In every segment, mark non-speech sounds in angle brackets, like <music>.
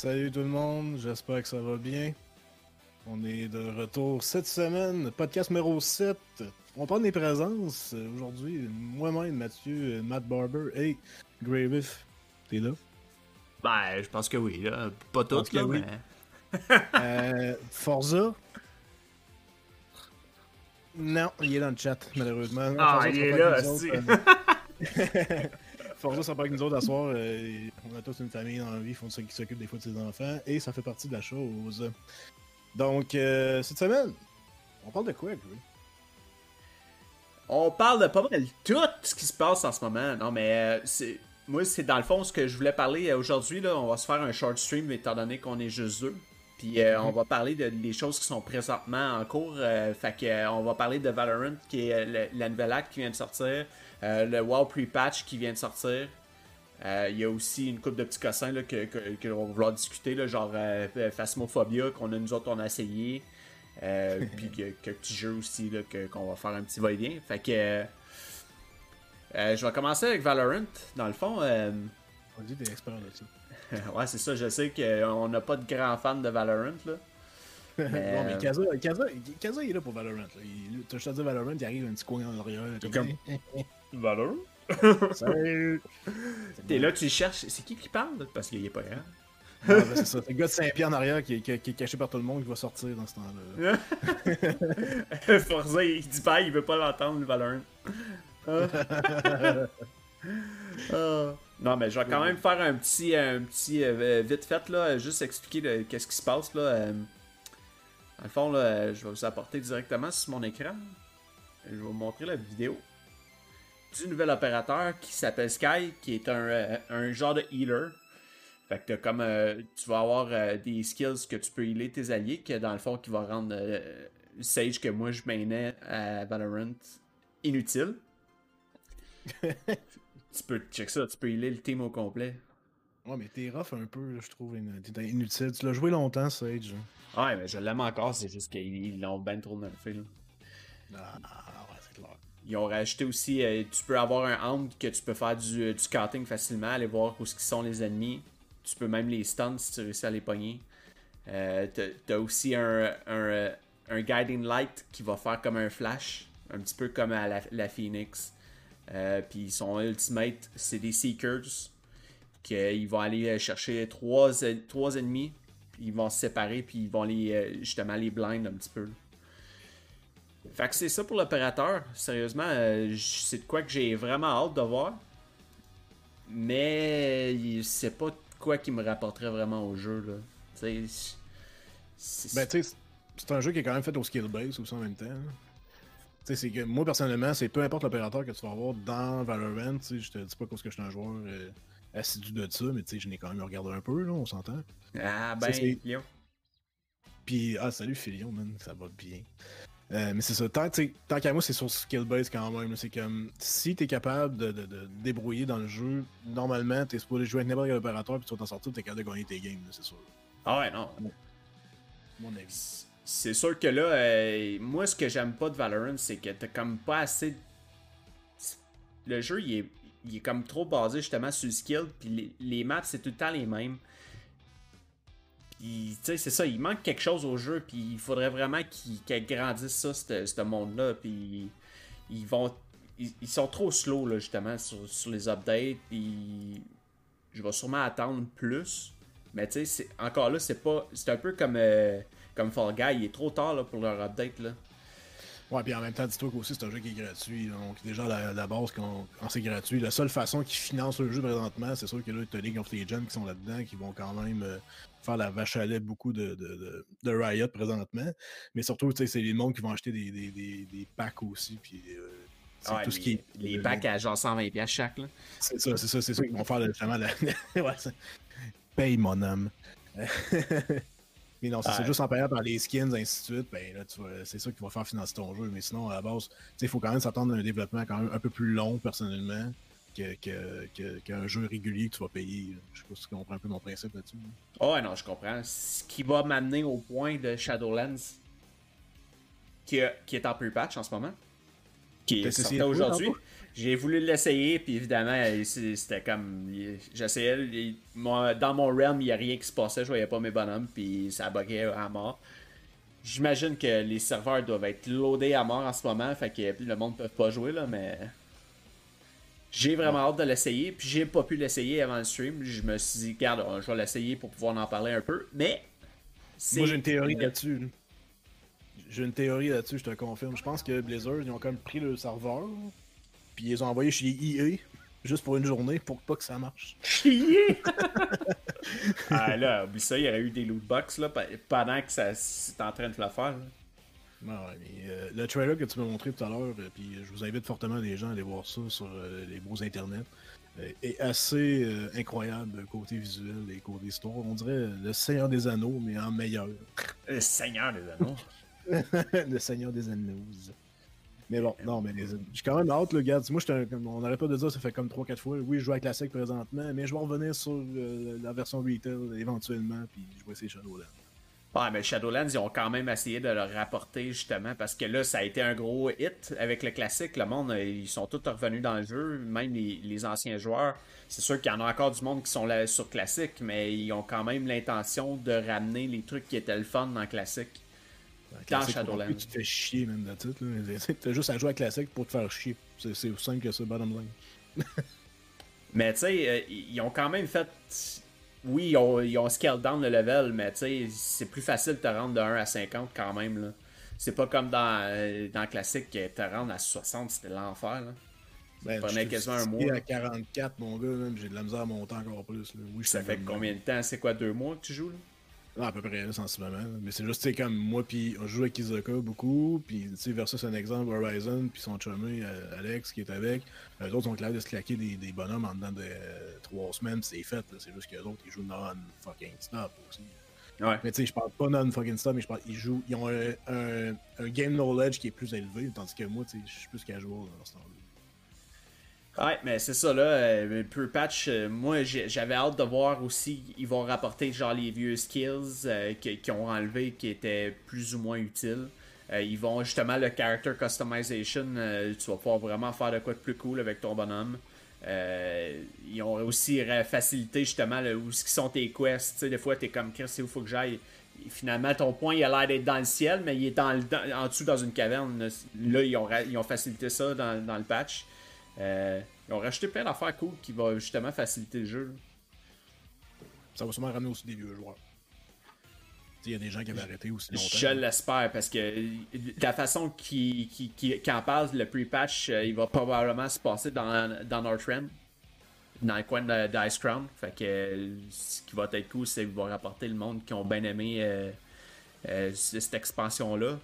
Salut tout le monde, j'espère que ça va bien. On est de retour cette semaine, podcast numéro 7. On parle des présences aujourd'hui. Moi-même, Mathieu, Matt Barber et Gravif. T'es là? Ben, je pense que oui, là. Pas toutes, là, oui. mais. <laughs> Euh, Forza? Non, il est dans le chat, malheureusement. Ah, Forza il est là, avec <laughs> Forza sera pas avec nous autres à soir. euh, on a tous une famille dans la vie, il faut qui s'occupe des fois de ses enfants, et ça fait partie de la chose. Donc, euh, cette semaine, on parle de quoi, Gray? On parle de pas mal tout ce qui se passe en ce moment. Non, mais euh, c'est. Moi, c'est dans le fond ce que je voulais parler euh, aujourd'hui. Là, on va se faire un short stream étant donné qu'on est juste deux. Puis euh, on va parler de, des choses qui sont présentement en cours. euh, fait que euh, on va parler de Valorant, qui est la nouvelle acte qui vient de sortir, euh, le WoW pre-patch qui vient de sortir. Euh, Il y a aussi une couple de petits cossins là, que, que, que on va vouloir discuter, là, genre euh, Phasmophobia, qu'on a nous autres on a essayé. <laughs> Puis que- quelques petits jeux aussi là, que- qu'on va faire un petit va-et-vient. Fait que je vais commencer avec Valorant. Dans le fond, On dit des experts là-dessus. <laughs> ouais, c'est ça. Je sais qu'on n'a pas de grands fans de Valorant. Là. Non, Mais, euh, Kaza, Kaza, Kaza, il est là pour Valorant. Juste à dire Valorant, il arrive un petit coin en arrière. comme- Valorant? Salut! T'es là, tu cherches. C'est qui qui parle? Parce qu'il est pas grand. Ben, c'est ça. C'est le gars de Saint-Pierre en arrière qui, est- qui est- qui est caché par tout le monde qui va sortir dans ce temps-là. <laughs> Forza, il dit pas, il veut pas l'entendre, le Valorant. Ah. Ah. Non, mais je vais quand même faire un petit, un petit euh, vite fait, là, juste expliquer qu'est-ce qui se passe. Là. euh. Dans le fond, là, je vais vous apporter directement sur mon écran. Je vais vous montrer la vidéo du nouvel opérateur qui s'appelle Sky, qui est un, euh, un genre de healer. Fait que comme euh, tu vas avoir euh, des skills que tu peux healer tes alliés, que dans le fond qui va rendre euh, Sage que moi je mainais à Valorant inutile. <laughs> tu peux check ça, tu peux healer le team au complet. Ouais, mais t'es rough un peu, là, je trouve. T'es inutile. Tu l'as joué longtemps, Sage. hein. Ouais, mais je l'aime encore, c'est juste qu'ils l'ont ben trop nerfé. là. Ah, ouais, c'est clair. Ils ont rajouté aussi, euh, tu peux avoir un hound que tu peux faire du, euh, du scouting facilement, aller voir où sont les ennemis. Tu peux même les stun si tu réussis à les pogner. Euh, t'as- aussi un, un, un guiding light qui va faire comme un flash, un petit peu comme à la, la Phoenix. Euh, Puis son ultimate, c'est des seekers. Qu'ils vont aller chercher trois, trois ennemis, puis ils vont se séparer, puis ils vont les, euh, justement les blind un petit peu. Fait que c'est ça pour l'opérateur. Sérieusement, euh, c'est de quoi que j'ai vraiment hâte de voir. Mais c'est pas de quoi qui me rapporterait vraiment au jeu. Là. Tu sais, c'est- Ben, tu sais, c'est un jeu qui est quand même fait au skill base aussi en même temps. là. Sais, c'est que moi, personnellement, c'est peu importe l'opérateur que tu vas avoir dans Valorant. Je te dis pas parce que je suis un joueur euh, assidu de ça, mais tu sais, je n'ai quand même regardé un peu, là, on s'entend. ah ben, Léon. Puis, ah, salut Filion, man, ça va bien. Euh, mais c'est ça, tant, tant qu'à moi, c'est sur skill base quand même. C'est comme si t'es capable de, de, de débrouiller dans le jeu, normalement, t'es supposé jouer avec n'importe quel opérateur, puis tu vas t'en sortir, t'es capable de gagner tes games, c'est sûr. Ah ouais, non. Mon avis. C'est sûr que là, euh, moi, ce que j'aime pas de Valorant, c'est que t'as comme pas assez. Le jeu, il est, il est comme trop basé justement sur le skill, puis les, les maps, c'est tout le temps les mêmes. Puis, tu sais, c'est ça, il manque quelque chose au jeu, puis il faudrait vraiment qu'ils qu'ils agrandissent ça, ce monde-là, puis ils vont. Ils, ils sont trop slow, là, justement, sur, sur les updates, puis je vais sûrement attendre plus. Mais tu sais, encore là, c'est pas. C'est un peu comme, euh, comme Fall Guy, il est trop tard là, pour leur update. Là. Ouais, puis en même temps, dis-toi qu'aussi c'est un jeu qui est gratuit. Donc, déjà, la, la base, quand, quand c'est gratuit, la seule façon qu'ils financent le jeu présentement, c'est sûr que là, t'as League of Legends qui sont là-dedans, qui vont quand même euh, faire la vache à lait beaucoup de, de, de, de Riot présentement. Mais surtout, tu sais, c'est les mondes qui vont acheter des, des, des, des packs aussi. Puis, euh, Ouais, tout ce les, qui est. les le- packs à genre 120$ piastres chaque. Là. C'est ça, c'est ça, c'est ça qu'ils vont faire justement la. <laughs> ouais, ça- Paye mon homme. <laughs> Mais non, c'est c'est juste en payant par les skins, ainsi de suite, ben là, tu c'est ça qui va faire financer ton jeu. Mais sinon, à la base, tu sais, il faut quand même s'attendre à un développement quand même un peu plus long, personnellement, que- que- que- qu'un jeu régulier que tu vas payer. Je sais pas si tu comprends un peu mon principe là-dessus. là. Oh, ouais, non, je comprends. Ce qui va m'amener au point de Shadowlands, qui, a- qui est en pre-patch en ce moment. Qui est sorti aujourd'hui. J'ai voulu l'essayer, puis évidemment, c'était comme. J'essayais. Dans mon realm, il n'y a rien qui se passait, je voyais pas mes bonhommes, puis ça buguait à mort. J'imagine que les serveurs doivent être loadés à mort en ce moment, fait que le monde ne peut pas jouer, là, mais. J'ai vraiment hâte de l'essayer, puis j'ai pas pu l'essayer avant le stream. Je me suis dit, regarde, je vais l'essayer pour pouvoir en parler un peu, mais. Moi, j'ai une théorie là-dessus. J'ai une théorie là-dessus, je te confirme. Je pense que Blizzard, ils ont quand même pris le serveur, puis ils les ont envoyés chez EA, juste pour une journée, pour pas que ça marche. Chez <laughs> Ah là, oublie ça, il y aurait eu des loot box là, pendant que ça c'est en train de le faire. Euh, le trailer que tu m'as montré tout à l'heure, euh, puis je vous invite fortement les gens à aller voir ça sur euh, les beaux internets, est assez incroyable côté visuel et côté histoire. On dirait le Seigneur des Anneaux, mais en meilleur. Le Seigneur des Anneaux? <laughs> <laughs> le Seigneur des Anneaux. Mais bon, non, mais j'ai quand même hâte, le gars. Moi, on n'arrête pas de dire, ça fait comme 3-4 fois. Oui, je joue à classique présentement, mais je vais revenir sur la version retail éventuellement, puis je vais essayer Shadowlands. Ouais, mais Shadowlands, ils ont quand même essayé de le rapporter justement parce que là, ça a été un gros hit avec le classique. Le monde, ils sont tous revenus dans le jeu, même les, anciens joueurs. C'est sûr qu'il y en a encore du monde qui sont là sur classique, mais ils ont quand même l'intention de ramener les trucs qui étaient le fun dans classique. Dans Shadowlands. Tu te fais chier même de tout. T'as juste à jouer à classique pour te faire chier. C'est aussi simple que ça, bottom line. <laughs> mais tu sais, euh, ils ont quand même fait oui, ils ont, ils ont scale down le level, mais tu sais, c'est plus facile de te rendre de 1 à 50 quand même. Là. C'est pas comme dans, euh, dans classique que te rendre à 60, c'était l'enfer. Là. Ben, prenait quasiment un mois. à 44, mon gars, j'ai de la misère à monter encore plus. Là. Oui, ça fait combien de temps? C'est quoi, deux mois que tu joues là? À peu près, là, en ce moment. Mais c'est juste, tu sais, comme moi, puis on joue avec Izuka beaucoup, puis tu sais, versus un exemple, Horizon, puis son chumé, euh, Alex, qui est avec. Eux autres ont clair de se claquer des, des bonhommes en dedans de euh, trois semaines, c'est fait. C'est juste qu'eux autres, ils jouent non-fucking stop aussi. Ouais. Mais tu sais, je parle pas non-fucking stop, mais je parle, ils jouent, ils ont un, un, un, game knowledge qui est plus élevé, tandis que moi, tu sais, je suis plus casual dans ce temps-là. Ouais, mais c'est ça, là. Euh, Pure Patch, euh, moi, j'avais hâte de voir aussi. Ils vont rapporter, genre, les vieux skills euh, qui, ont enlevé qui étaient plus ou moins utiles. ils vont justement le character customization. tu vas pouvoir vraiment faire de quoi de plus cool avec ton bonhomme. ils ont aussi facilité justement où sont tes quests. Des fois, t'es comme Chris, c'est où faut que j'aille? Finalement, ton point, il a l'air d'être dans le ciel, mais il est dans en dessous dans une caverne. Là, ils ont, ils ont facilité ça dans, dans le patch. Euh, ils ont rajouté plein d'affaires cool qui vont justement faciliter le jeu. Ça va sûrement ramener aussi des vieux joueurs. Il y a des gens qui avaient arrêté aussi longtemps. Je l'espère parce que la façon qu'il qui, qui, en parle, le pre-patch, euh, il va probablement se passer dans, dans Northrend, dans le coin d'Ice Crown. Fait que ce qui va être cool, c'est qu'il va rapporter le monde qui ont bien aimé euh, cette expansion-là.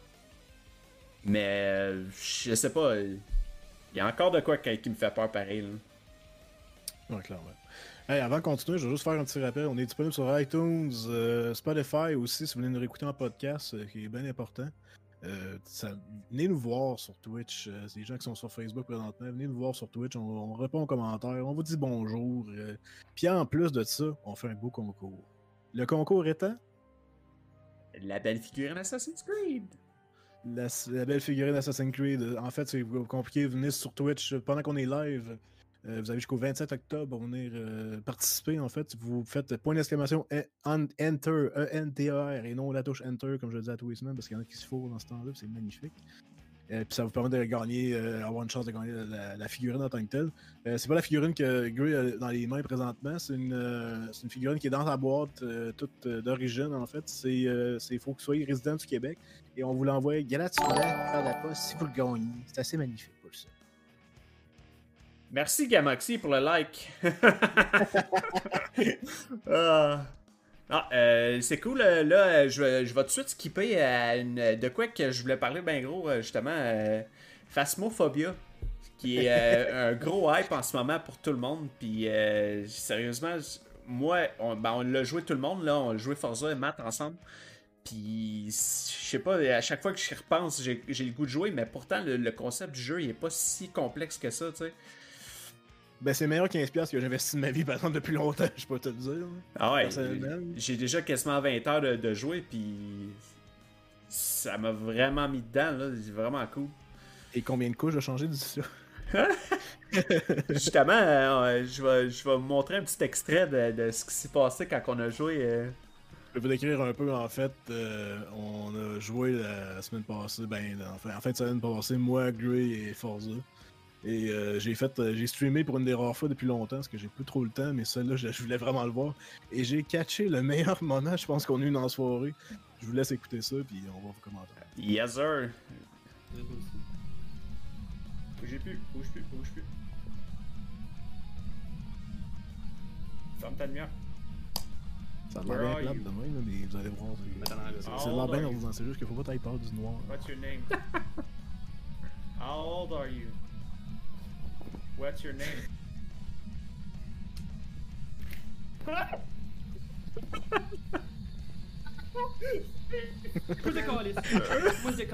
Mais je sais pas. Il y a encore de quoi qui me fait peur pareil. Là. Ouais, clairement. Hey, avant de continuer, je vais juste faire un petit rappel. On est disponible sur iTunes, euh, Spotify aussi, si vous voulez nous réécouter en podcast, euh, qui est bien important. Euh, venez nous voir sur Twitch. c'est les gens qui sont sur Facebook présentement. Venez nous voir sur Twitch. On, répond aux commentaires. On vous dit bonjour. Puis en plus de ça, on fait un beau concours. Le concours étant? La belle figure Assassin's Creed la, belle figurine Assassin's Creed. En fait, c'est compliqué. Venez sur Twitch pendant qu'on est live. Euh, vous avez jusqu'au 27 octobre pour venir euh, participer. En fait, vous faites point d'exclamation Enter, E-N-T-E-R, et non la touche Enter, comme je le dis à tous les semaines, parce qu'il y en a qui se font dans ce temps-là, c'est magnifique. Euh, puis ça vous permet de gagner, euh, avoir une chance de gagner la, figurine en tant que telle. Euh, c'est pas la figurine que Gray a dans les mains présentement, c'est une, figurine qui est dans sa boîte, toute d'origine en fait. C'est faut que vous soyez résident du Québec et on vous l'envoie gratuitement par la poste si vous le gagnez. C'est assez magnifique pour ça. Merci Gamaxi pour le like. <laughs> ah. Ah, euh, c'est cool. Euh, là, euh, je, vais, je vais tout de suite skipper à une, de quoi que je voulais parler bien gros, justement. Phasmophobia, qui est un gros <laughs> hype en ce moment pour tout le monde. Puis, sérieusement, moi, on, ben, on l'a joué tout le monde. là On a joué Forza et Matt ensemble. Puis, je sais pas, à chaque fois que je repense, j'ai le goût de jouer, mais pourtant, le, le, concept du jeu, il est pas si complexe que ça, tu sais. Ben, c'est meilleur 15$ que j'investis de ma vie, par exemple, depuis longtemps, <laughs> je peux te le dire. Ah ouais. J'ai déjà quasiment 20 heures de, jouer, puis ça m'a vraiment mis dedans, là. C'est vraiment cool. Et combien de couches a changé d'ici là? <laughs> Justement, euh, je, vais, je vais vous montrer un petit extrait de, de ce qui s'est passé quand on a joué. euh. Je vais vous décrire un peu, en fait, euh, on a joué la semaine passée, ben, en fin, en fin de semaine passée, moi, Gray et Forza. Et euh, j'ai fait, euh, j'ai streamé pour une des rares fois depuis longtemps, parce que j'ai plus trop le temps, mais celle-là, je, je voulais vraiment le voir. Et j'ai catché le <laughs> meilleur moment, je pense qu'on a eu dans la soirée. Je vous laisse écouter ça, puis on va vous commenter. Yes, sir. Plus, bouge plus, bouge plus. Ferme ta lumière. Ça a l'air bien plate you? de même, là, mais vous allez voir. c'est- l'air bien disant, c'est juste qu'il faut pas t'aille peur du noir. What's your name? <laughs> How old are you? What's your name? Aussi.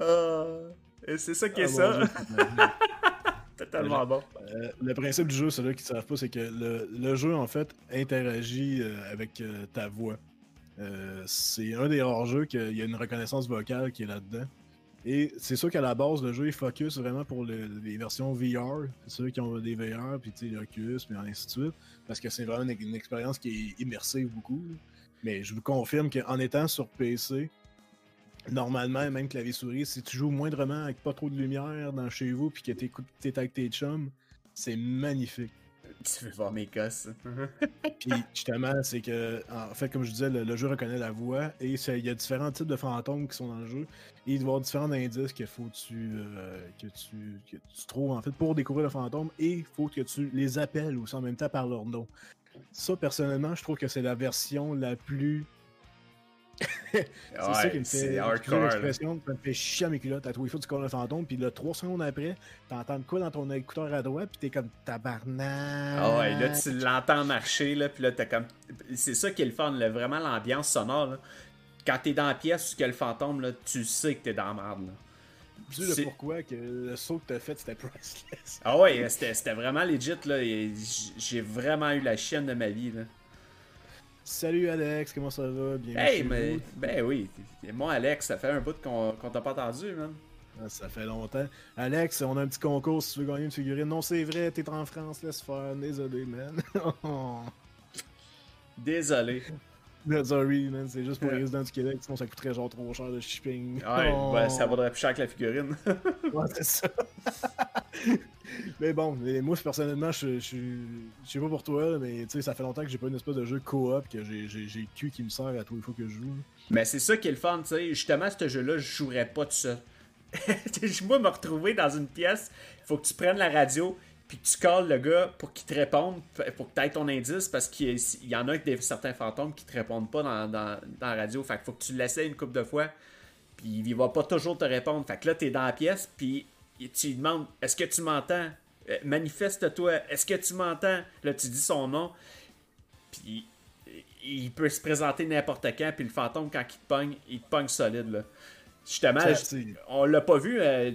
Euh, et c'est ça qui est Ah, ça. <laughs> tellement bon. Euh, le principe du jeu, c'est là qui ne savent pas, c'est que le, le jeu, en fait, interagit euh, avec euh, ta voix. Euh, c'est un des rares jeux qu'il y a une reconnaissance vocale qui est là-dedans. Et c'est sûr qu'à la base, le jeu, il focus vraiment pour le- les versions VR. C'est ceux qui ont des VR, puis tu sais, l'Oculus, puis ainsi de suite. Parce que c'est vraiment une, expérience qui est immersive beaucoup. Mais je vous confirme qu'en étant sur PC, normalement, même clavier souris, si tu joues moindrement avec pas trop de lumière dans chez vous, puis que t'es avec tes chums, c'est magnifique. Tu veux voir mes gosses? Puis justement, c'est que, en fait, comme je disais, le, le jeu reconnaît la voix et il y a différents types de fantômes qui sont dans le jeu. Et il doit y avoir différents indices qu'il faut que tu, euh, que tu, que tu trouves en fait pour découvrir le fantôme et il faut que tu les appelles aussi en même temps par leur nom. Ça, personnellement, je trouve que c'est la version la plus. <laughs> c'est ça qui me fait. l'expression, ça me fait chier à mes culottes. Les fois, tu colles un fantôme, puis là, trois secondes après, t'entends de quoi dans ton écouteur à droite, puis t'es comme tabarnak. Ah ouais, là tu l'entends marcher, là, puis là t'as comme. C'est ça qui est le fun, là, vraiment l'ambiance sonore. Là. Quand t'es dans la pièce a le fantôme, là, tu sais que t'es dans la merde. Là. Tu sais pourquoi que le saut que t'as fait, c'était priceless. Ah ouais, c'était vraiment legit, là. J'ai vraiment eu la chienne de ma vie, là. Salut Alex, comment ça va? Bienvenue Hey, mais. vous. Ben oui. Moi, Alex, ça fait un bout qu'on t'a pas entendu, man. Ah, Ça fait longtemps. Alex, on a un petit concours si tu veux gagner une figurine. Non, c'est vrai, t'es en France, laisse faire. Désolé, man. <laughs> Désolé. Sorry, man, c'est juste pour les résidents du Québec, sinon ça coûterait genre trop cher de shipping. Ouais, Oh. ben, ça vaudrait plus cher que la figurine. <laughs> Ouais, c'est ça. <laughs> mais bon, mais moi personnellement, je, je, je sais pas pour toi, mais tu sais, ça fait longtemps que j'ai pas une espèce de jeu coop que j'ai j'ai j'ai le cul qui me sert à tous les fois que je joue. Mais c'est ça qui est le fun, tu sais. Justement, ce jeu-là, je jouerais pas tout <laughs> seul. Moi, me retrouver dans une pièce, il faut que tu prennes la radio, puis tu calls le gars pour qu'il te réponde, pour que tu aies ton indice, parce qu'il y, en a des, certains fantômes qui te répondent pas dans, dans, dans la radio. Fait qu'il faut que tu l'essayes une couple de fois, puis il va pas toujours te répondre. Fait que là, t'es dans la pièce, puis tu lui demandes Est-ce que tu m'entends? Euh, Manifeste-toi, est-ce que tu m'entends? Là, tu dis son nom, puis il peut se présenter n'importe quand, puis le fantôme, quand il te pogne, il te pogne solide. Là. Justement, on l'a pas vu euh,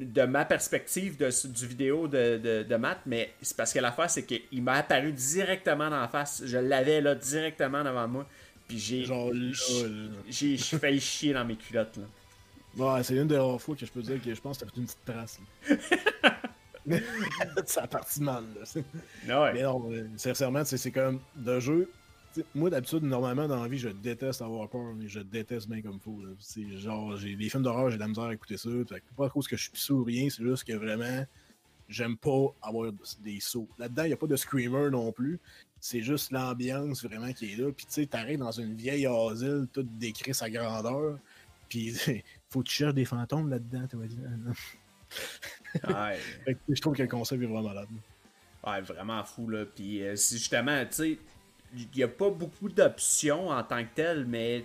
de, ma perspective de, du vidéo de, de, de Matt, mais c'est parce que l'affaire, c'est qu'il m'a apparu directement dans la face. Je l'avais là directement devant moi. Puis j'ai. J'ai- failli chier dans mes culottes. Là. Ouais, c'est une des rares fois que je peux dire que je pense que t'as fait une petite trace. là. <laughs> ça a parti mal, là. Ouais. Mais non, euh, sincèrement, c'est c'est comme de jeu. T'sais, moi, d'habitude, normalement, dans la vie, je déteste avoir peur, mais je déteste bien comme là. C'est genre, j'ai des films d'horreur, j'ai de la misère à écouter ça. Fait pas à cause que je suis pissou ou rien, c'est juste que vraiment, j'aime pas avoir des sauts. Là-dedans, il n'y a pas de screamer non plus. C'est juste l'ambiance vraiment qui est là. Puis tu sais, t'arrives dans une vieille asile, tout décrit sa grandeur. Puis <laughs> faut que tu cherches des fantômes là-dedans, tu vas dire. Je trouve que le concept est vraiment malade. Ouais, vraiment fou, là. Puis euh, c'est justement, tu sais, il n'y a pas beaucoup d'options en tant que tel, mais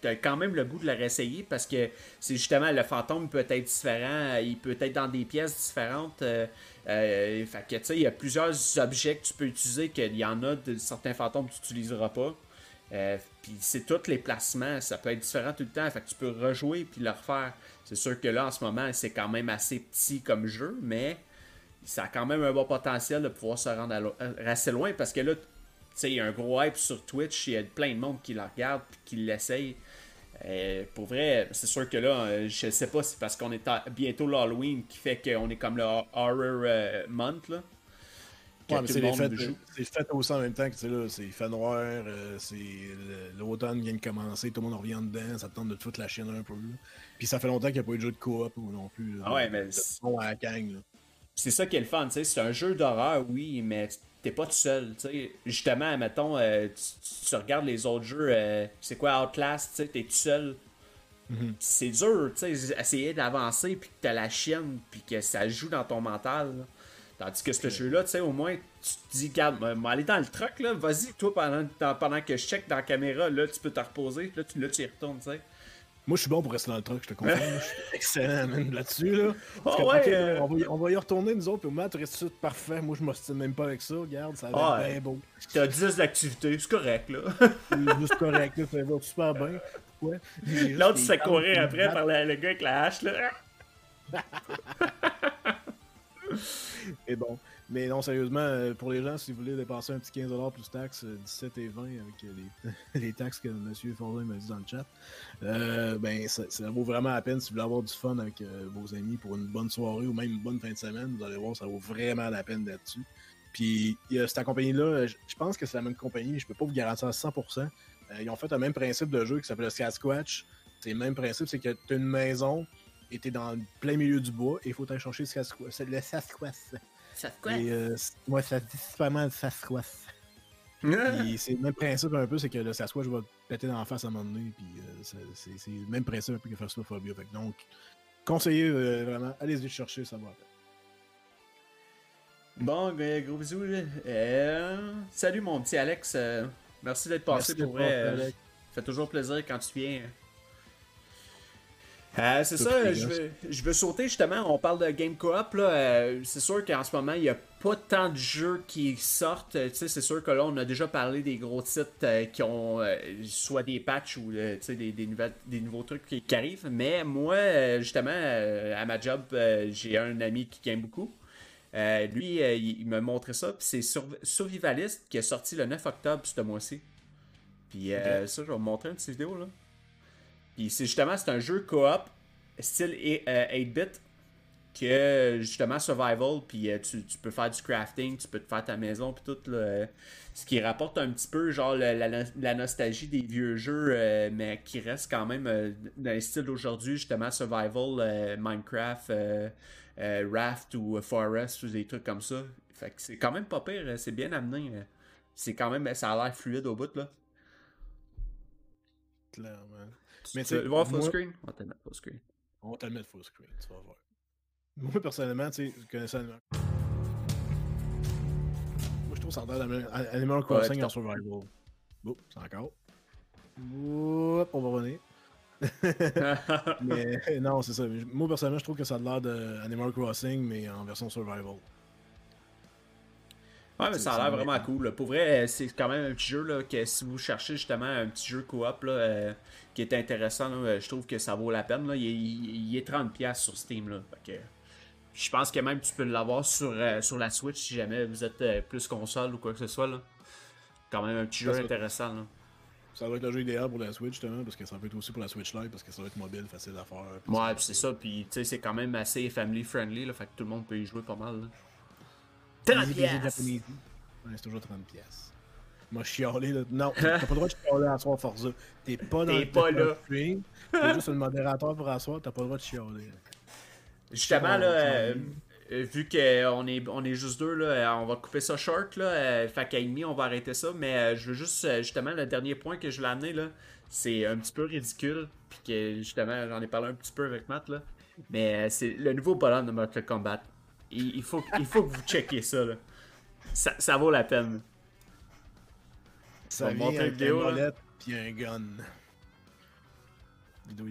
tu as quand même le goût de le réessayer parce que c'est justement le fantôme peut être différent, il peut être dans des pièces différentes. euh, euh, fait que, tu sais, il y a plusieurs objets que tu peux utiliser, qu'il y en a de certains fantômes que tu n'utiliseras pas. Euh, puis c'est tous les placements, ça peut être différent tout le temps, fait que tu peux rejouer puis le refaire. C'est sûr que là, en ce moment, c'est quand même assez petit comme jeu, mais ça a quand même un bon potentiel de pouvoir se rendre assez loin parce que là, il y a un gros hype sur Twitch, il y a plein de monde qui le regarde puis qui l'essaye. Euh, pour vrai, c'est sûr que là, euh, je sais pas, c'est parce qu'on est à- bientôt l'Halloween qui fait qu'on est comme le horror euh, month là. Ouais, mais c'est le les fêtes, c'est fêtes aussi en même temps que là, c'est fait noir, euh, c'est l'automne vient de commencer, tout le monde revient dedans, ça te tente de te foutre la chienne un peu. là. Puis ça fait longtemps qu'il n'y a pas eu de jeu de coop ou non plus. là, Ah ouais, mais c'est- à la gang, là. C'est ça qui est le fun, tu sais. C'est un jeu d'horreur, oui, mais t'es pas tout seul, tu sais. Justement, mettons, euh, tu, tu regardes les autres jeux, euh, c'est quoi Outlast, tu sais, t'es tout seul. Mhm. C'est dur, tu sais, essayer d'avancer, puis que t'as la chienne, puis que ça joue dans ton mental. là. Tandis que ce jeu-là, tu sais, au moins, tu te dis, moi, aller dans le truck, là, vas-y, toi, pendant, pendant que je check dans la caméra, là, tu peux te reposer, là, tu, là, tu y retournes, tu sais. Moi, je suis bon pour rester dans le truck, je te confirme. là. <laughs> Je suis excellent, man, là-dessus, là. Parce que, ouais, euh. on, va y, on va y retourner, nous autres, puis tu restes tout parfait. Moi, je m'ostine même pas avec ça, regarde, ça a l'air Ah ouais. bien beau. T'as 10 d'activités, c'est correct, là. <laughs> C'est juste correct, là, ça va super bien. Juste <laughs> L'autre, des se fait cornes courir après par le, le gars avec la hache, là. Et bon. Mais non, sérieusement, euh, pour les gens, si vous voulez dépenser un petit 15$ plus taxes, euh, 17 et 20 avec euh, les, <laughs> taxes que M. Forlin m'a dit dans le chat, euh, ben ça, vaut vraiment la peine si vous voulez avoir du fun avec euh, vos amis pour une bonne soirée ou même une bonne fin de semaine. Vous allez voir, ça vaut vraiment la peine d'être dessus. Puis cette compagnie-là, euh, je pense que c'est la même compagnie, je peux pas vous garantir à 100%. Euh, ils ont fait un même principe de jeu qui s'appelle le Sasquatch. C'est le même principe, c'est que tu as une maison et tu es dans le plein milieu du bois et il faut aller chercher le Sasquatch. Sasquatch. Et euh, moi, ça dit mal Sasquatch. Puis c'est le même principe un peu, c'est que le Sasquatch va te péter dans la face à un moment donné. Puis euh, c'est- le même principe un peu que Phasmophobia. Fait que donc, conseiller euh, vraiment, allez-y le chercher, ça va. Bon, g- gros bisous. Euh, salut mon petit Alex. euh, merci d'être passé Merci pour vrai. euh, fait toujours plaisir quand tu viens. Euh, c'est ça, je là. veux, je veux sauter justement. On parle de Game Co-op. là, euh, c'est sûr qu'en ce moment, il n'y a pas tant de jeux qui sortent. Euh, tu sais, C'est sûr que là, on a déjà parlé des gros titres euh, qui ont soit des patchs ou tu sais, des, des, nouvelles- des nouveaux trucs qui, qui arrivent. Mais moi, justement, à ma job, j'ai un ami qui game beaucoup. Lui, il, il m'a montré ça. Puis c'est Sur- Survivalist qui est sorti le 9 octobre ce mois-ci. Puis euh, ça, je vais vous montrer une petite vidéo là. Puis c'est justement, c'est un jeu coop style et- euh, 8-bit que justement survival puis euh, tu, peux faire du crafting, tu peux te faire ta maison puis tout euh, ce qui rapporte un petit peu genre la, nostalgie des vieux jeux mais qui reste quand même dans le style d'aujourd'hui justement survival Minecraft Raft ou Forest ou des trucs comme ça. Fait que c'est quand même pas pire, c'est bien amené. C'est quand même ça a l'air fluide au bout là. Clairement. Tu Mais tu le voir full moi- screen? On va te le mettre full screen. On va te le mettre full screen, tu vas voir. Moi, personnellement, tu sais, connaissant Animal... Moi, je trouve ça a l'air d'Animal- Animal Crossing t'en- en survival. Bon, c'est encore. Oups, on va revenir. <laughs> Mais non, c'est ça. Moi, personnellement, je trouve que ça a l'air d'Animal Crossing, mais en version survival. Ouais, mais ça a l'air vrai. vraiment cool. là. Pour vrai, euh, c'est quand même un petit jeu là, que si vous cherchez justement un petit jeu coop là, euh, qui est intéressant, là, euh, je trouve que ça vaut la peine. Là. Il, est, il- il est 30$ sur Steam. Là. Fait que, je pense que même tu peux l'avoir sur, euh, sur la Switch si jamais vous êtes euh, plus console ou quoi que ce soit. Là. Quand même un petit jeu Ça, intéressant. Là. Ça doit être le jeu idéal pour la Switch, justement, parce que ça peut être aussi pour la Switch Lite, parce que ça doit être mobile, facile à faire. Ouais, puis c'est ça. Puis tu sais, c'est quand même assez family friendly. Là, fait que tout le monde peut y jouer pas mal. Là. Easy peasy 30$! Japanese. Ouais, c'est toujours 30 pièces. Moi, chialé, là. Non, t'as pas le droit de chialer à soir Forza. T'es pas dans T'es le pas là. stream. T'es juste le modérateur pour asseoir, t'as pas le droit de chialer. Justement, là, euh, euh, vu qu'on est, on est juste deux, là, euh, on va couper ça short. Là, fait qu'à demi, on va arrêter ça. Mais je veux juste, justement, le dernier point que je voulais amener, là, c'est un petit peu ridicule. Puis que, justement, j'en ai parlé un petit peu avec Matt. Là, mais c'est le nouveau bonhomme de Mortal Kombat. Il, il faut, il faut que vous checkiez ça. Là. Ça, ça vaut la peine. Ça vient avec vidéo, une pis un gun. Vidéo.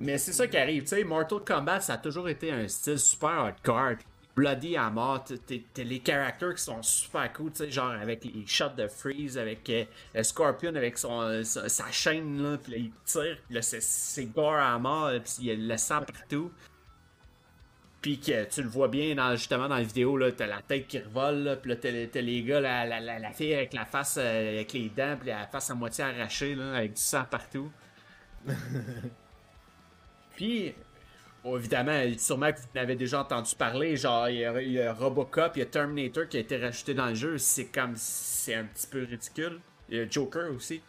Mais c'est ça qui arrive, tu sais, Mortal Kombat, ça a toujours été un style super hardcore. Bloody à mort, t'as- les characters qui sont super cool, tu sais, genre avec les shots de Freeze, avec euh, le Scorpion avec son, euh, sa, sa chaîne, là, puis là, il tire, puis là, c'est- c'est gore à mort, puis il y a le sang partout. Puis que tu le vois bien dans, justement dans la vidéo, là, t'as la tête qui revole, là, puis là, t'as, t'as les gars, la, la, la, la fille avec la face, euh, avec les dents, puis la face à moitié arrachée, là, avec du sang partout. <laughs> Puis, bon, évidemment, sûrement que vous en avez déjà entendu parler, genre, il y, a, il y a Robocop, il y a Terminator qui a été rajouté dans le jeu, c'est comme, c'est un petit peu ridicule. Il y a Joker aussi.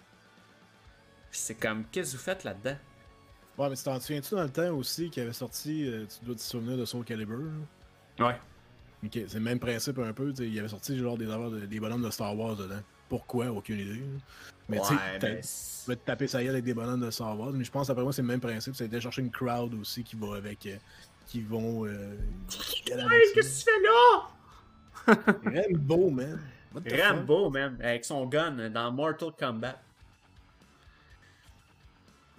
Puis c'est comme, qu'est-ce que vous faites là-dedans? Ouais, mais tu t'en souviens-tu dans le temps aussi qu'il avait sorti, euh, tu dois te souvenir de Soul Calibur? là? Ouais. Ok, c'est le même principe un peu, tu sais, il avait sorti genre des, de- des bonhommes de Star Wars dedans. Pourquoi? Aucune idée. là. Mais tu sais, Ouais, tu vas te taper sa gueule avec des bonhommes de Star Wars, mais je pense d'après moi c'est le même principe, c'est d'aller chercher une crowd aussi qui va avec. euh, qui vont. Euh, qu'est-ce que tu fais là? Rambo, man. Rambo, man, avec son gun dans Mortal Kombat.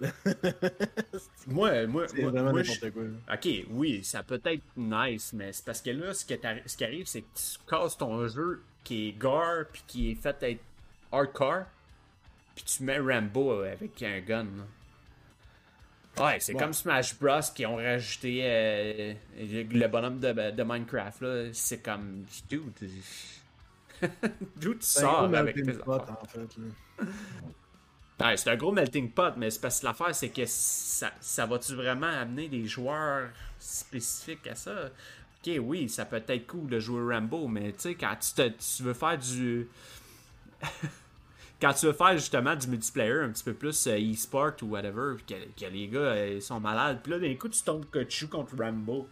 <laughs> moi, moi, C'est moi, vraiment moi, n'importe quoi. Ok, oui, ça peut être nice, mais c'est parce que là, ce, que t'arri- ce qui arrive, c'est que tu casses ton jeu qui est gore, puis qui est fait être hardcore, puis tu mets Rambo avec un gun. là. Ouais, c'est comme Smash Bros. qui ont rajouté euh, le bonhomme de, de Minecraft, là. C'est comme. Dude. <laughs> D'où tu gros sors avec tes en fait. là. Ouais, c'est un gros melting pot, mais c'est parce que l'affaire, c'est que ça, ça va-tu vraiment amener des joueurs spécifiques à ça? Ok, oui, ça peut être cool de jouer Rambo, mais tu sais, quand tu, te- tu veux faire du. <laughs> quand tu veux faire justement du multiplayer un petit peu plus euh, e-sport ou whatever, puis que, que les gars euh, ils sont malades, puis là, d'un coup, tu tombes que tu joues contre Rambo.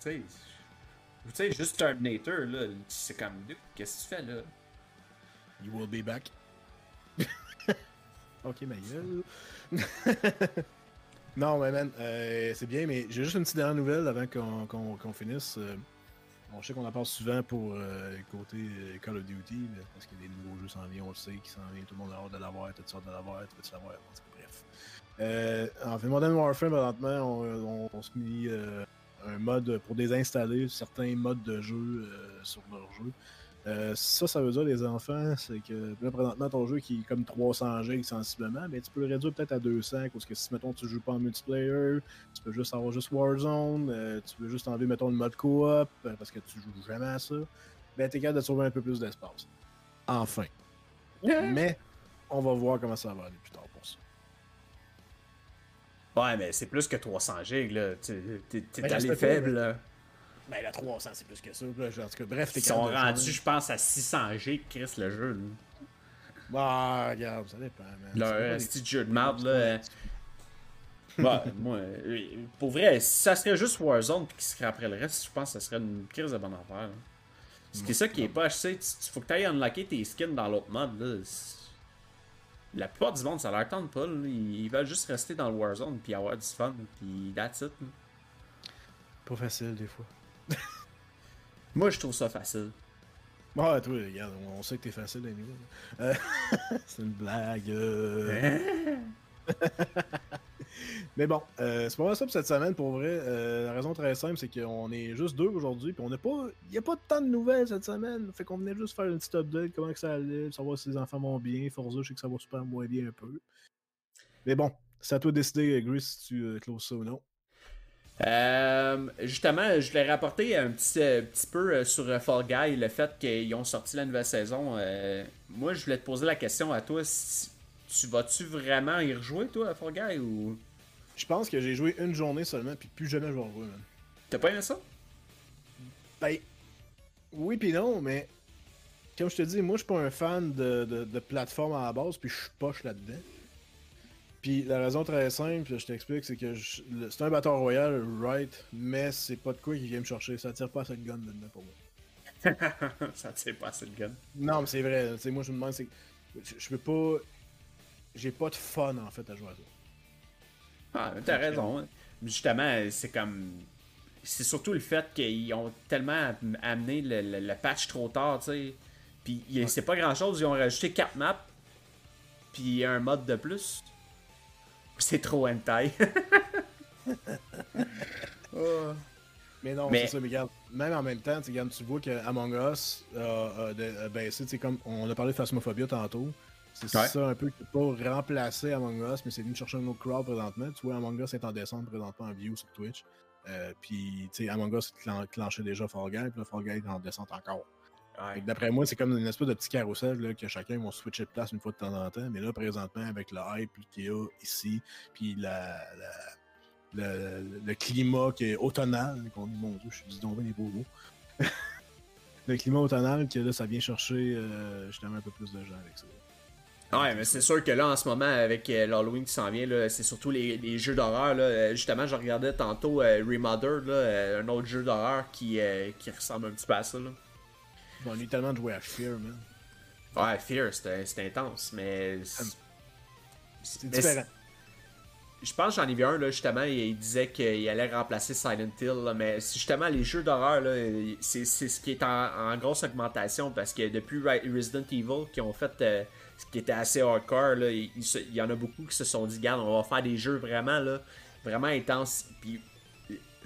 Tu sais, tu sais, juste Terminator, là, c'est comme, qu'est-ce que tu fais là? You will be back. <laughs> ok, ma gueule. <laughs> non, mais man, euh, c'est bien, mais j'ai juste une petite dernière nouvelle avant qu'on qu'on- qu'on finisse. Euh, on sait qu'on en parle souvent pour euh, le côté euh, Call of Duty, là, parce que des nouveaux jeux s'en viennent, on le sait, qui s'en viennent, tout le monde a hâte de l'avoir, tout sortes de l'avoir, tu veux-tu l'avoir, tout bref. Euh, en fait, Modern Warfare, présentement, on, on, on se met euh, un mode pour désinstaller certains modes de jeu sur leur jeu. Euh, ça, ça veut dire, les enfants, c'est que là, présentement, ton jeu qui est comme 300 gigs sensiblement, mais tu peux le réduire peut-être à 200, parce que si, mettons, tu joues pas en multiplayer, tu peux juste avoir juste Warzone, euh, tu peux juste enlever, mettons, le mode coop, euh, parce que tu joues jamais à ça, ben, t'es capable de sauver un peu plus d'espace. Enfin. mais, on va voir comment ça va aller plus tard pour ça. Ouais, mais c'est plus que 300 gigs, là. T'es Ben, allé faible, mais- là. Ben, la 300, c'est plus que ça. en tout cas, bref, t'es Ils sont rendus, je pense, à 600 gigs, Chris, le jeu. là. Ah, regarde, ça dépend, Leur des- petit jeu de merde, là. euh, Ouais, moi, euh, pour vrai, si ça serait juste Warzone qui serait après le reste, je pense que ça serait une crise de bonne affaire. C'est ça qui est pas. Tu, tu- faut que tu ailles unlocker tes skins dans l'autre mode. Là. La plupart du monde, ça leur tente pas. là. Ils, ils veulent juste rester dans le Warzone puis avoir du fun. Puis that's it. là. Pas facile, des fois. Moi, je trouve ça facile. Ouais, toi, regarde, on sait que t'es facile. Euh, <laughs> c'est une blague. euh. <laughs> Mais bon, euh, c'est pas mal ça pour cette semaine, pour vrai. Euh, la raison très simple, c'est qu'on est juste deux aujourd'hui, puis on n'a pas... Il n'y a pas tant de nouvelles cette semaine. Fait qu'on venait juste faire une petite update, comment que ça allait, savoir si les enfants vont bien. Forza, je sais que ça va super moins bien un peu. Mais bon, c'est à toi de décider, Gris, si tu closes ça ou non. Euh, justement, je l'ai rapporté un petit, euh, petit peu euh, sur euh, Fall Guy, le fait qu'ils ont sorti la nouvelle saison. Euh, moi, je voulais te poser la question à toi. si- tu vas-tu vraiment y rejouer, toi, à Fall Guy, ou? Je pense que j'ai joué une journée seulement, puis plus jamais je vais en rejouer, man. t'as pas aimé ça? Ben, oui puis non, mais comme je te dis, moi je suis pas un fan de, de, de plateforme à la base, puis je suis poche là-dedans. Puis la raison très simple, je t'explique, c'est que c'est un Battle Royale, right, mais c'est pas de quoi qui vient me chercher, ça tire pas assez de gun dedans pour moi. <laughs> ça tire pas assez de gun. Non, mais c'est vrai, moi je me demande, c'est je, je peux pas. J'ai pas de fun en fait à jouer à ça. Ah, t'as raison. Justement, c'est comme. C'est surtout le fait qu'ils ont tellement am- amené le, le- le patch trop tard, tu sais. Puis c'est pas grand chose, ils ont rajouté 4 maps, puis un mode de plus. C'est trop hentai. <laughs> Oh. Mais non, Mais- c'est ça, mais regarde, même en même temps, tu sais, regarde, tu vois que Among Us tu sais, comme on a parlé de Phasmophobia tantôt. C'est Ouais. ça un peu qui peut pas remplacer Among Us, mais c'est venu chercher un autre crowd présentement. Tu vois, Among Us est en descente présentement en view sur Twitch. Euh, puis, tu sais, Among Us clenchait déjà Fall Guy, puis là, Fall Guy est en descente encore. D'après moi, c'est comme une espèce de petit carrousel là, que chacun va switcher de place une fois de temps en temps. Mais là, présentement, avec le hype qu'il y a ici, puis la, la- le, le climat qui est automnal, qu'on dit, mon Dieu, je suis tombé des beaux mots. <laughs> le climat automnal, que là, ça vient chercher euh, justement un peu plus de gens avec ça. Ouais, mais c'est sûr que là, en ce moment, avec euh, l'Halloween qui s'en vient, c'est surtout les, les jeux d'horreur. Euh, Justement, je regardais tantôt euh, Remothered, là, un autre jeu d'horreur qui, qui ressemble un petit peu à ça. Là. On est tellement de jouer à Fear, man. Ouais, Fear, c'était intense, mais. C'est différent. Je pense que j'en ai vu un, là, justement, il, il disait qu'il allait remplacer Silent Hill, là, mais justement les jeux d'horreur, là, c'est c'est ce qui est en, en grosse augmentation parce que depuis Re- Resident Evil, qui ont fait euh, ce qui était assez hardcore, là, il, y en a beaucoup qui se sont dit, regarde, on va faire des jeux vraiment, là, vraiment intenses. Puis,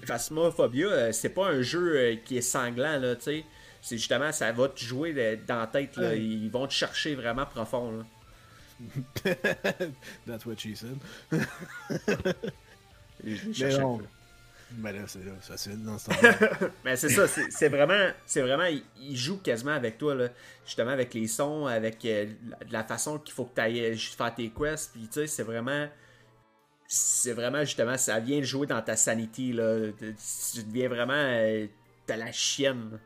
Phasmophobia, euh, c'est pas un jeu euh, qui est sanglant, là, tu sais. C'est justement, ça va te jouer euh, dans la tête, là. Ouais. Ils vont te chercher vraiment profond, là. <laughs> That's what she said. <laughs> Mais non. Ben là, c'est facile dans ce temps-là. <laughs> Mais c'est ça, c'est vraiment, c'est vraiment, il, joue quasiment avec toi, là. justement avec les sons, avec euh, la, façon qu'il faut que tu ailles faire tes quests, puis tu sais, c'est vraiment, c'est vraiment justement, ça vient jouer dans ta sanity, là. Tu deviens vraiment, euh, t'as la chienne.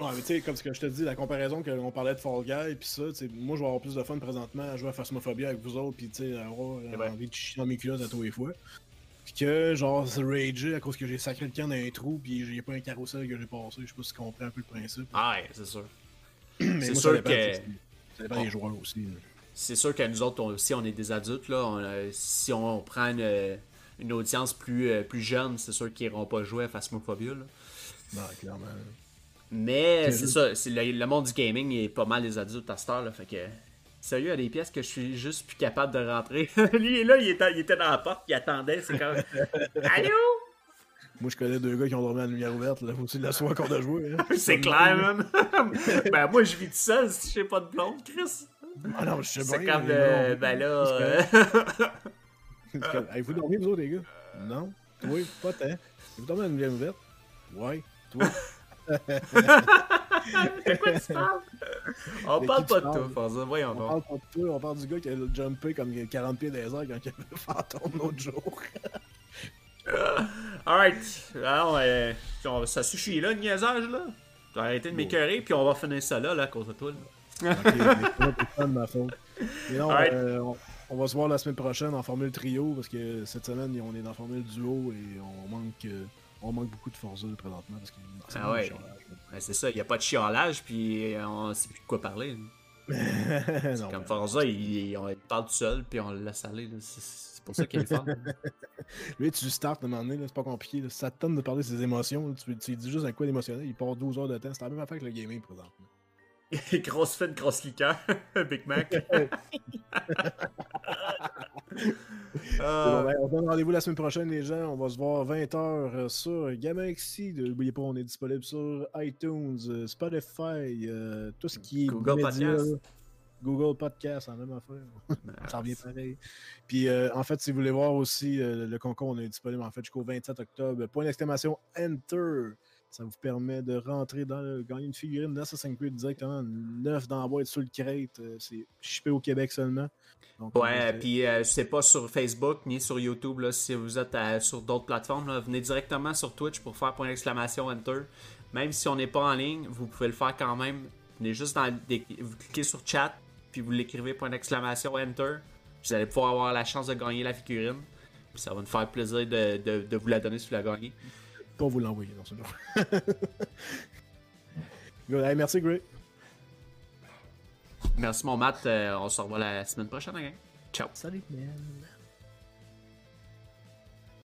Ouais, mais tu sais, comme ce que je te dis, la comparaison qu'on parlait de Fall Guy, puis ça, tu moi je vais avoir plus de fun présentement à jouer à Phasmophobia avec vous autres, puis tu sais, avoir C'est vrai. envie de chier dans mes culottes à tous les fois. Puis que, genre, se rager à cause que j'ai sacré le camp dans un trou, puis j'ai pas un carrousel que j'ai passé, je sais pas si tu comprends un peu le principe. Ah ouais, c'est sûr. <clears throat> mais c'est sûr dépend, que- Ça dépend des joueurs aussi. là. C'est sûr que nous autres on- aussi, on est des adultes, là. On, euh, si on prend une, une audience plus, euh, plus jeune, c'est sûr qu'ils iront pas jouer à Phasmophobia, là. Non, clairement. Mais C'est c'est ça, c'est le, le monde du gaming est pas mal des adultes à cette heure, là, fait que... Sérieux, il y a des pièces que je suis juste plus capable de rentrer. <laughs> Lui, là, il était, il était dans la porte, il attendait, c'est comme... <laughs> Allô? Moi, je connais deux gars qui ont dormi à la lumière ouverte, là, aussi de la soirée qu'on a joué. Hein. <laughs> C'est clair, man. ben, moi, je vis tout seul si j'ai pas de blonde, Chris. Ah non, je sais C'est bien. comme non. Ben là... euh, C'est comme, Avez-vous dormi, vous autres, les gars? Non? Oui, pas tant. Vous dormez à la lumière ouverte? Ouais. Toi? <laughs> de quoi tu parles? On De parle pas de voyons On donc. parle pas de toi, on parle du gars qui a jumpé comme 40 pieds des airs quand il y avait le fantôme l'autre jour. <laughs> Alright, alors, euh, ça suffit là, le niaisage, là? Tu vas arrêter de m'écœurer, puis on va finir ça là, là, à cause de toi, là. ok, mais c'est pas tout de ma faute. Mais non, <laughs> euh, on, on va se voir la semaine prochaine en formule trio parce que cette semaine on est dans formule duo et on manque, euh, on manque beaucoup de Forza présentement parce que c'est Ah vraiment ouais. Ben, c'est ça, il n'y a pas de chiolage, puis euh, on sait plus de quoi parler. <laughs> non, Comme ben, Forza, il, il- on il parle tout seul, puis on le laisse aller. C'est pour ça qu'il est fun. <laughs> Lui, tu startes à un moment donné, c'est pas compliqué. là. Ça te tente de parler de ses émotions, là, tu, tu lui dis juste un quoi d'émotionnel, il part 12 heures de temps. C'est la même affaire que le gaming présentement. <laughs> grosse fête, grosse liqueur, Big Mac. Bon, ben, on se donne rendez-vous la semaine prochaine, les gens. On va se voir 20h sur Gamaxy. N'oubliez pas, on est disponible sur iTunes, euh, Spotify, euh, tout ce qui est Google média, Podcast. Google Podcast, en même affaire. <laughs> Ça revient pareil. Puis, euh, en fait, si vous voulez voir aussi euh, le concours, on est disponible en fait jusqu'au 27 octobre. Point d'exclamation Enter. Ça vous permet de rentrer dans le, gagner une figurine d'Assassin's Creed directement neuf dans la boîte sur le crate. Euh, C'est shippé au Québec seulement. Donc, Ouais, euh, puis euh, sais pas sur Facebook ni sur YouTube, là, si vous êtes à- sur d'autres plateformes, là, venez directement sur Twitch pour faire point d'exclamation Enter. Même si on n'est pas en ligne, vous pouvez le faire quand même. Venez juste dans des- vous cliquez sur chat, puis vous l'écrivez point d'exclamation Enter. Vous allez pouvoir avoir la chance de gagner la figurine. Puis ça va nous faire plaisir de, de- de vous la donner si vous la gagnez. Pas vous l'envoyer dans ce genre. <laughs> Good. Hey, merci, Gray. Merci mon Matt, euh, on se revoit la semaine prochaine, gang. Ciao. Salut, man.